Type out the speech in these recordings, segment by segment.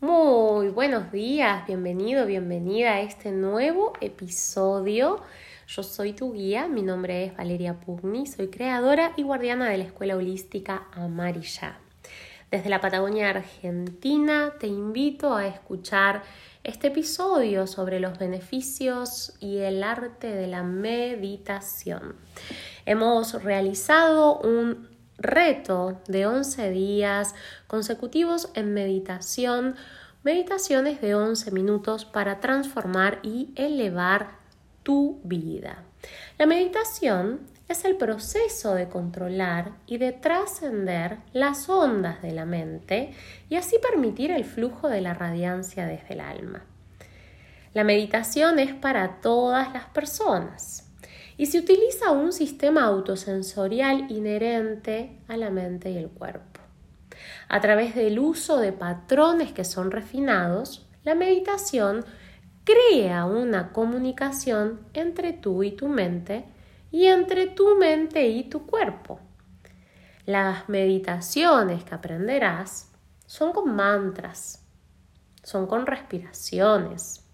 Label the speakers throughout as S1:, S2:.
S1: Muy buenos días, bienvenido, bienvenida a este nuevo episodio. Yo soy tu guía, mi nombre es Valeria Pugni, soy creadora y guardiana de la Escuela Holística Amarilla. Desde la Patagonia Argentina te invito a escuchar este episodio sobre los beneficios y el arte de la meditación. Hemos realizado un reto de 11 días consecutivos en meditación, meditaciones de 11 minutos para transformar y elevar tu vida. La meditación es el proceso de controlar y de trascender las ondas de la mente y así permitir el flujo de la radiancia desde el alma. La meditación es para todas las personas y se utiliza un sistema autosensorial inherente a la mente y el cuerpo. A través del uso de patrones que son refinados, la meditación crea una comunicación entre tú y tu mente y entre tu mente y tu cuerpo. Las meditaciones que aprenderás son con mantras, son con respiraciones,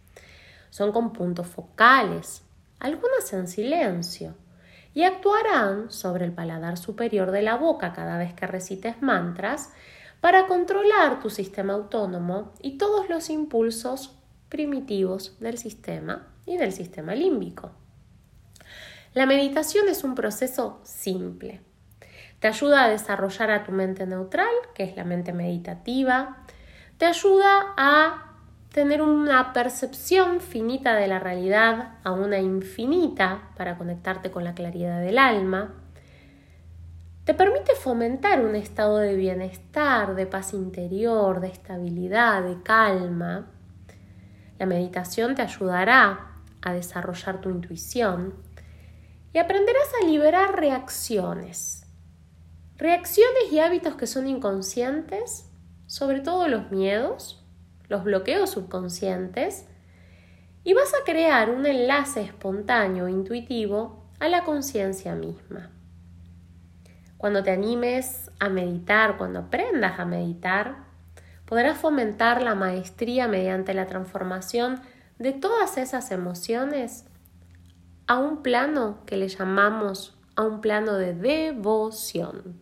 S1: son con puntos focales, algunas en silencio, y actuarán sobre el paladar superior de la boca cada vez que recites mantras para controlar tu sistema autónomo y todos los impulsos primitivos del sistema y del sistema límbico. La meditación es un proceso simple. Te ayuda a desarrollar a tu mente neutral, que es la mente meditativa. Te ayuda a tener una percepción finita de la realidad a una infinita para conectarte con la claridad del alma, te permite fomentar un estado de bienestar, de paz interior, de estabilidad, de calma. La meditación te ayudará a desarrollar tu intuición y aprenderás a liberar reacciones. Reacciones y hábitos que son inconscientes, sobre todo los miedos, los bloqueos subconscientes y vas a crear un enlace espontáneo, intuitivo, a la conciencia misma. Cuando te animes a meditar, cuando aprendas a meditar, podrás fomentar la maestría mediante la transformación de todas esas emociones a un plano que le llamamos a un plano de devoción.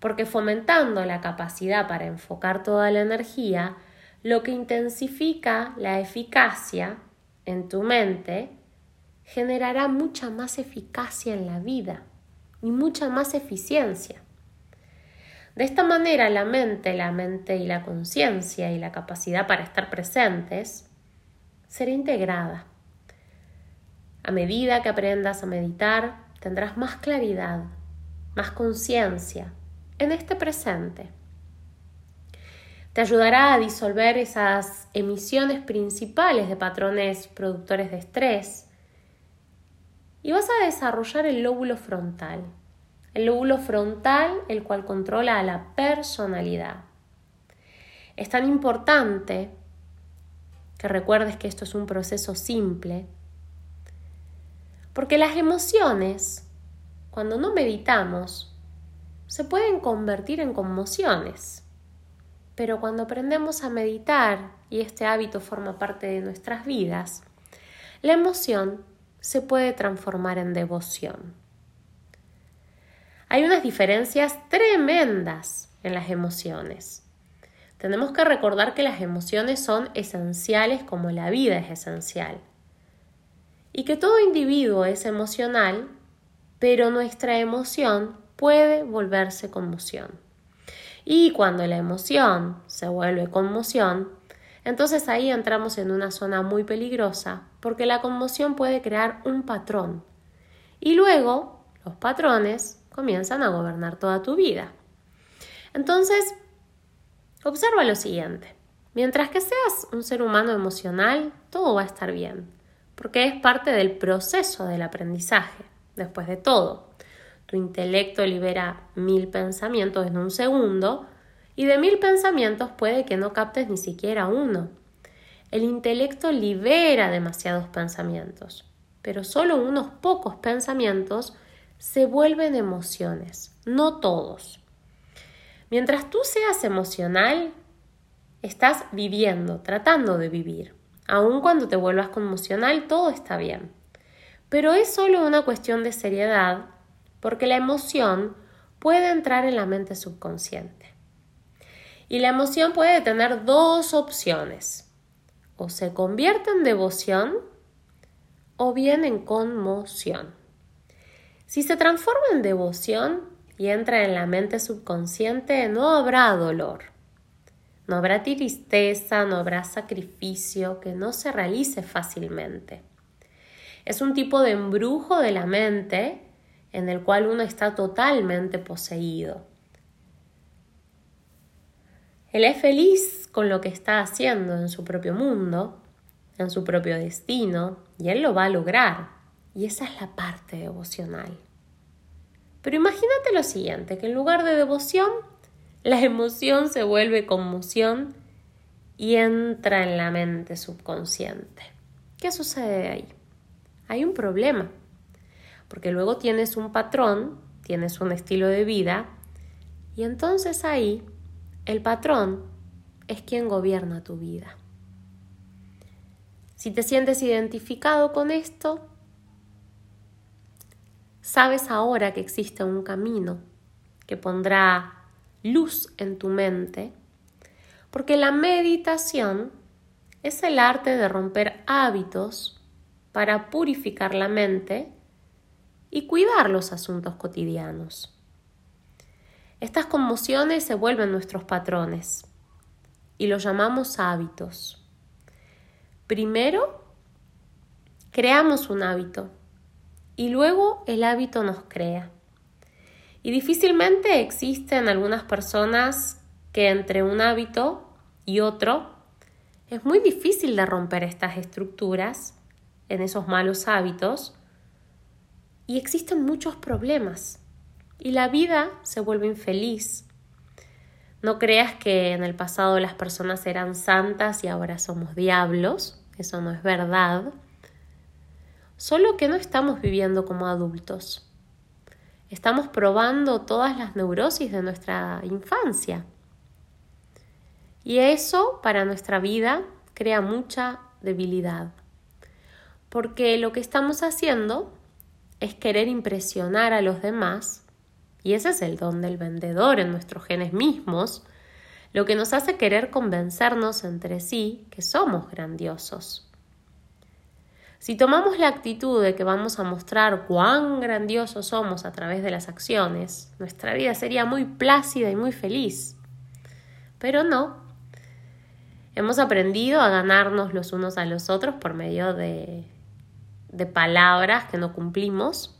S1: Porque fomentando la capacidad para enfocar toda la energía, lo que intensifica la eficacia en tu mente generará mucha más eficacia en la vida y mucha más eficiencia. De esta manera la mente, la mente y la conciencia y la capacidad para estar presentes será integrada. A medida que aprendas a meditar, tendrás más claridad, más conciencia en este presente te ayudará a disolver esas emisiones principales de patrones productores de estrés y vas a desarrollar el lóbulo frontal. El lóbulo frontal, el cual controla a la personalidad. Es tan importante que recuerdes que esto es un proceso simple, porque las emociones, cuando no meditamos, se pueden convertir en conmociones. Pero cuando aprendemos a meditar y este hábito forma parte de nuestras vidas, la emoción se puede transformar en devoción. Hay unas diferencias tremendas en las emociones. Tenemos que recordar que las emociones son esenciales como la vida es esencial. Y que todo individuo es emocional, pero nuestra emoción puede volverse conmoción. Y cuando la emoción se vuelve conmoción, entonces ahí entramos en una zona muy peligrosa porque la conmoción puede crear un patrón. Y luego los patrones comienzan a gobernar toda tu vida. Entonces, observa lo siguiente. Mientras que seas un ser humano emocional, todo va a estar bien, porque es parte del proceso del aprendizaje, después de todo. Tu intelecto libera mil pensamientos en un segundo y de mil pensamientos puede que no captes ni siquiera uno. El intelecto libera demasiados pensamientos, pero solo unos pocos pensamientos se vuelven emociones, no todos. Mientras tú seas emocional, Estás viviendo, tratando de vivir. Aun cuando te vuelvas conmocional, todo está bien. Pero es solo una cuestión de seriedad, porque la emoción puede entrar en la mente subconsciente. Y la emoción puede tener dos opciones. O se convierte en devoción o bien en conmoción. Si se transforma en devoción y entra en la mente subconsciente, no habrá dolor. No habrá tristeza, no habrá sacrificio que no se realice fácilmente. Es un tipo de embrujo de la mente en el cual uno está totalmente poseído. Él es feliz con lo que está haciendo en su propio mundo, en su propio destino, y él lo va a lograr. Y esa es la parte devocional. Pero imagínate lo siguiente, que en lugar de devoción, la emoción se vuelve conmoción y entra en la mente subconsciente. ¿Qué sucede ahí? Hay un problema, porque luego tienes un patrón, tienes un estilo de vida, y entonces ahí el patrón es quien gobierna tu vida. Si te sientes identificado con esto, sabes ahora que existe un camino que pondrá luz en tu mente, porque la meditación es el arte de romper hábitos para purificar la mente y cuidar los asuntos cotidianos. Estas conmociones se vuelven nuestros patrones y los llamamos hábitos. Primero, creamos un hábito y luego el hábito nos crea. Y difícilmente existen algunas personas que entre un hábito y otro es muy difícil de romper estas estructuras en esos malos hábitos y existen muchos problemas y la vida se vuelve infeliz. No creas que en el pasado las personas eran santas y ahora somos diablos, eso no es verdad. Solo que no estamos viviendo como adultos. Estamos probando todas las neurosis de nuestra infancia. Y eso para nuestra vida crea mucha debilidad. Porque lo que estamos haciendo es querer impresionar a los demás, y ese es el don del vendedor en nuestros genes mismos, lo que nos hace querer convencernos entre sí que somos grandiosos. Si tomamos la actitud de que vamos a mostrar cuán grandiosos somos a través de las acciones, nuestra vida sería muy plácida y muy feliz. Pero no. Hemos aprendido a ganarnos los unos a los otros por medio de, de palabras que no cumplimos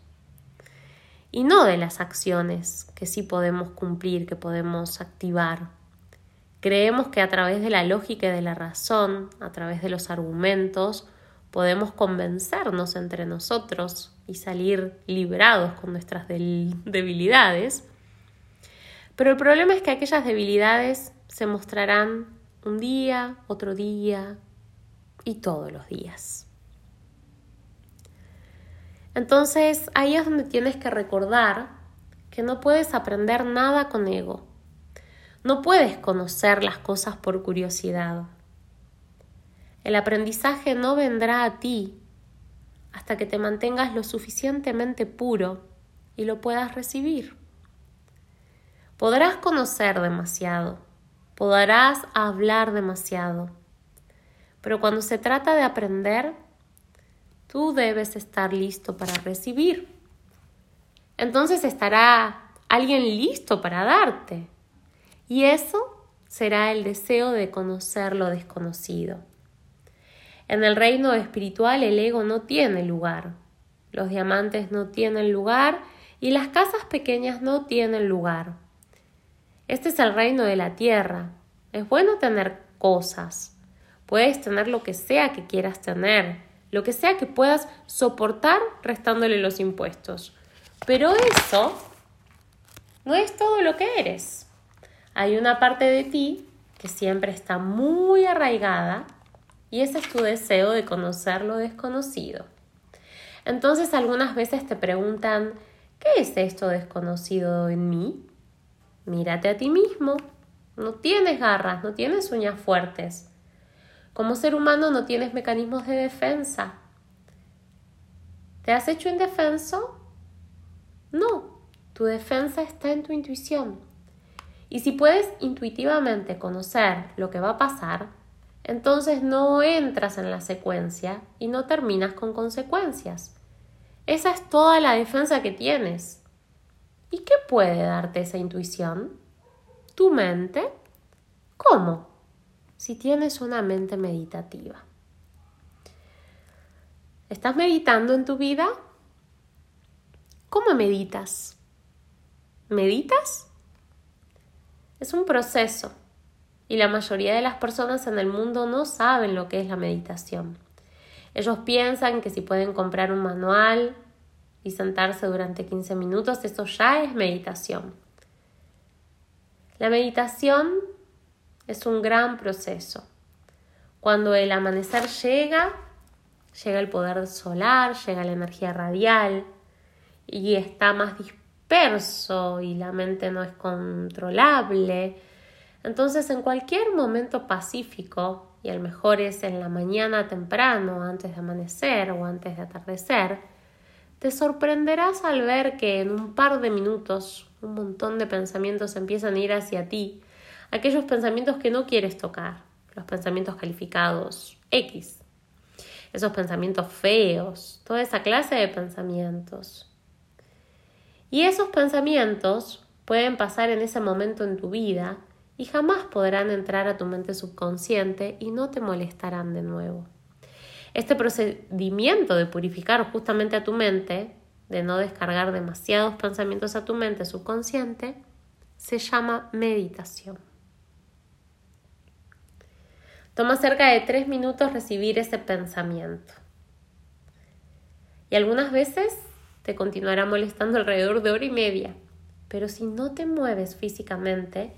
S1: y no de las acciones que sí podemos cumplir, que podemos activar. Creemos que a través de la lógica y de la razón, a través de los argumentos, podemos convencernos entre nosotros y salir librados con nuestras debilidades. Pero el problema es que aquellas debilidades se mostrarán un día, otro día y todos los días. Entonces ahí es donde tienes que recordar que no puedes aprender nada con ego. No puedes conocer las cosas por curiosidad. El aprendizaje no vendrá a ti hasta que te mantengas lo suficientemente puro y lo puedas recibir. Podrás conocer demasiado, podrás hablar demasiado, pero cuando se trata de aprender, tú debes estar listo para recibir. Entonces estará alguien listo para darte. Y eso será el deseo de conocer lo desconocido. En el reino espiritual el ego no tiene lugar. Los diamantes no tienen lugar y las casas pequeñas no tienen lugar. Este es el reino de la tierra. Es bueno tener cosas. Puedes tener lo que sea que quieras tener, lo que sea que puedas soportar restándole los impuestos. Pero eso no es todo lo que eres. Hay una parte de ti que siempre está muy arraigada y ese es tu deseo de conocer lo desconocido. Entonces algunas veces te preguntan, ¿qué es esto desconocido en mí? Mírate a ti mismo No tienes garras, no tienes uñas fuertes. Como ser humano no tienes mecanismos de defensa. ¿Te has hecho indefenso? No, tu defensa está en tu intuición. Y si puedes intuitivamente conocer lo que va a pasar, entonces no entras en la secuencia y no terminas con consecuencias. Esa es toda la defensa que tienes. ¿Y qué puede darte esa intuición? ¿Tu mente? ¿Cómo? Si tienes una mente meditativa. ¿Estás meditando en tu vida? ¿Cómo meditas? ¿Meditas? Es un proceso y la mayoría de las personas en el mundo no saben lo que es la meditación. Ellos piensan que si pueden comprar un manual y sentarse durante 15 minutos, eso ya es meditación. La meditación es un gran proceso. Cuando el amanecer llega, llega el poder solar, llega la energía radial y está más disperso y la mente no es controlable. Entonces, en cualquier momento pacífico, y el mejor es en la mañana temprano, antes de amanecer o antes de atardecer, te sorprenderás al ver que en un par de minutos un montón de pensamientos empiezan a ir hacia ti, aquellos pensamientos que no quieres tocar, los pensamientos calificados X, esos pensamientos feos, toda esa clase de pensamientos. Y esos pensamientos pueden pasar en ese momento en tu vida y jamás podrán entrar a tu mente subconsciente y no te molestarán de nuevo. Este procedimiento de purificar justamente a tu mente, de no descargar demasiados pensamientos a tu mente subconsciente, se llama meditación. Toma cerca de tres minutos recibir ese pensamiento. Y algunas veces te continuará molestando alrededor de hora y media, pero si no te mueves físicamente,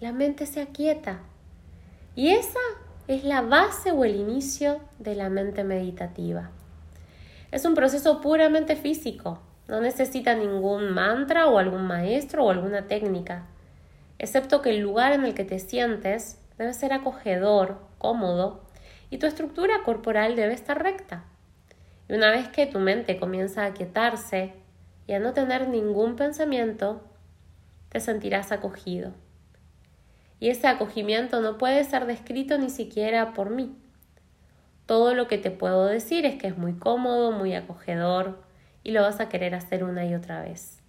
S1: la mente se aquieta. Y esa es la base o el inicio de la mente meditativa. Es un proceso puramente físico, no necesita ningún mantra o algún maestro o alguna técnica, excepto que el lugar en el que te sientes debe ser acogedor, cómodo y tu estructura corporal debe estar recta. Y una vez que tu mente comienza a aquietarse y a no tener ningún pensamiento, te sentirás acogido y ese acogimiento no puede ser descrito ni siquiera por mí. Todo lo que te puedo decir es que es muy cómodo, muy acogedor y lo vas a querer hacer una y otra vez.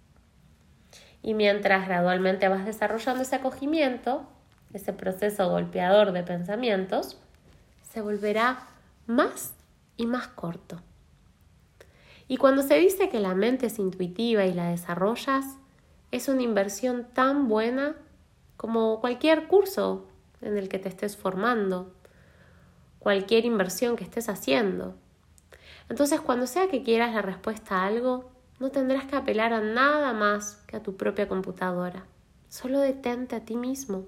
S1: Y mientras gradualmente vas desarrollando ese acogimiento, ese proceso golpeador de pensamientos, se volverá más y más corto. Y cuando se dice que la mente es intuitiva y la desarrollas, es una inversión tan buena como cualquier curso en el que te estés formando, cualquier inversión que estés haciendo. Entonces, cuando sea que quieras la respuesta a algo, no tendrás que apelar a nada más que a tu propia computadora. Solo detente a ti mismo.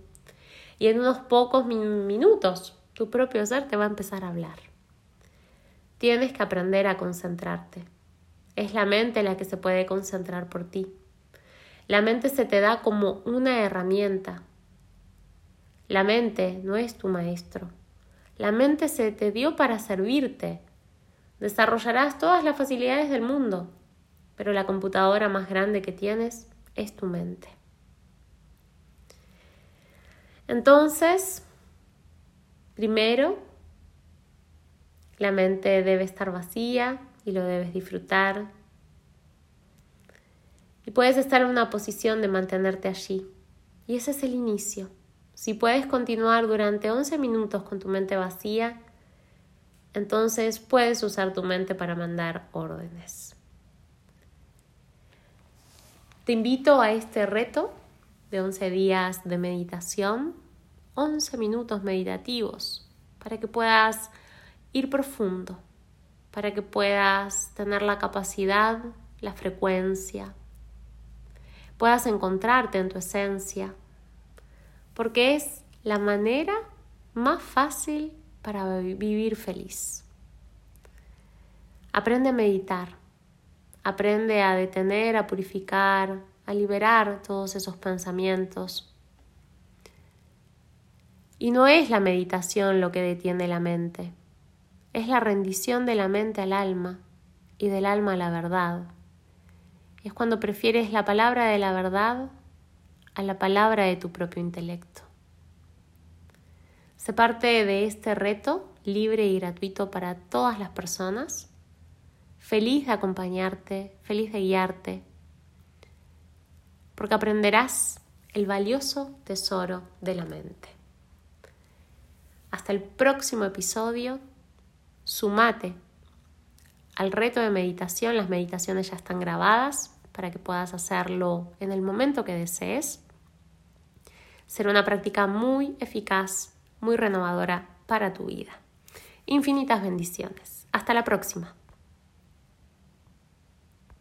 S1: Y en unos pocos minutos tu propio ser te va a empezar a hablar. Tienes que aprender a concentrarte. Es la mente la que se puede concentrar por ti. La mente se te da como una herramienta. La mente no es tu maestro. La mente se te dio para servirte. Desarrollarás todas las facilidades del mundo, pero la computadora más grande que tienes es tu mente. Entonces, primero, la mente debe estar vacía y lo debes disfrutar y puedes estar en una posición de mantenerte allí. Y ese es el inicio. Si puedes continuar durante 11 minutos con tu mente vacía, entonces puedes usar tu mente para mandar órdenes. Te invito a este reto de 11 días de meditación, 11 minutos meditativos, para que puedas ir profundo, para que puedas tener la capacidad, la frecuencia, puedas encontrarte en tu esencia, porque es la manera más fácil para vivir feliz. Aprende a meditar, aprende a detener, a purificar, a liberar todos esos pensamientos. Y no es la meditación lo que detiene la mente, es la rendición de la mente al alma y del alma a la verdad. Es cuando prefieres la palabra de la verdad a la palabra de tu propio intelecto. Se parte de este reto libre y gratuito para todas las personas. Feliz de acompañarte, feliz de guiarte, porque aprenderás el valioso tesoro de la mente. Hasta el próximo episodio, sumate al reto de meditación. Las meditaciones ya están grabadas para que puedas hacerlo en el momento que desees. Será una práctica muy eficaz, muy renovadora para tu vida. Infinitas bendiciones. Hasta la próxima.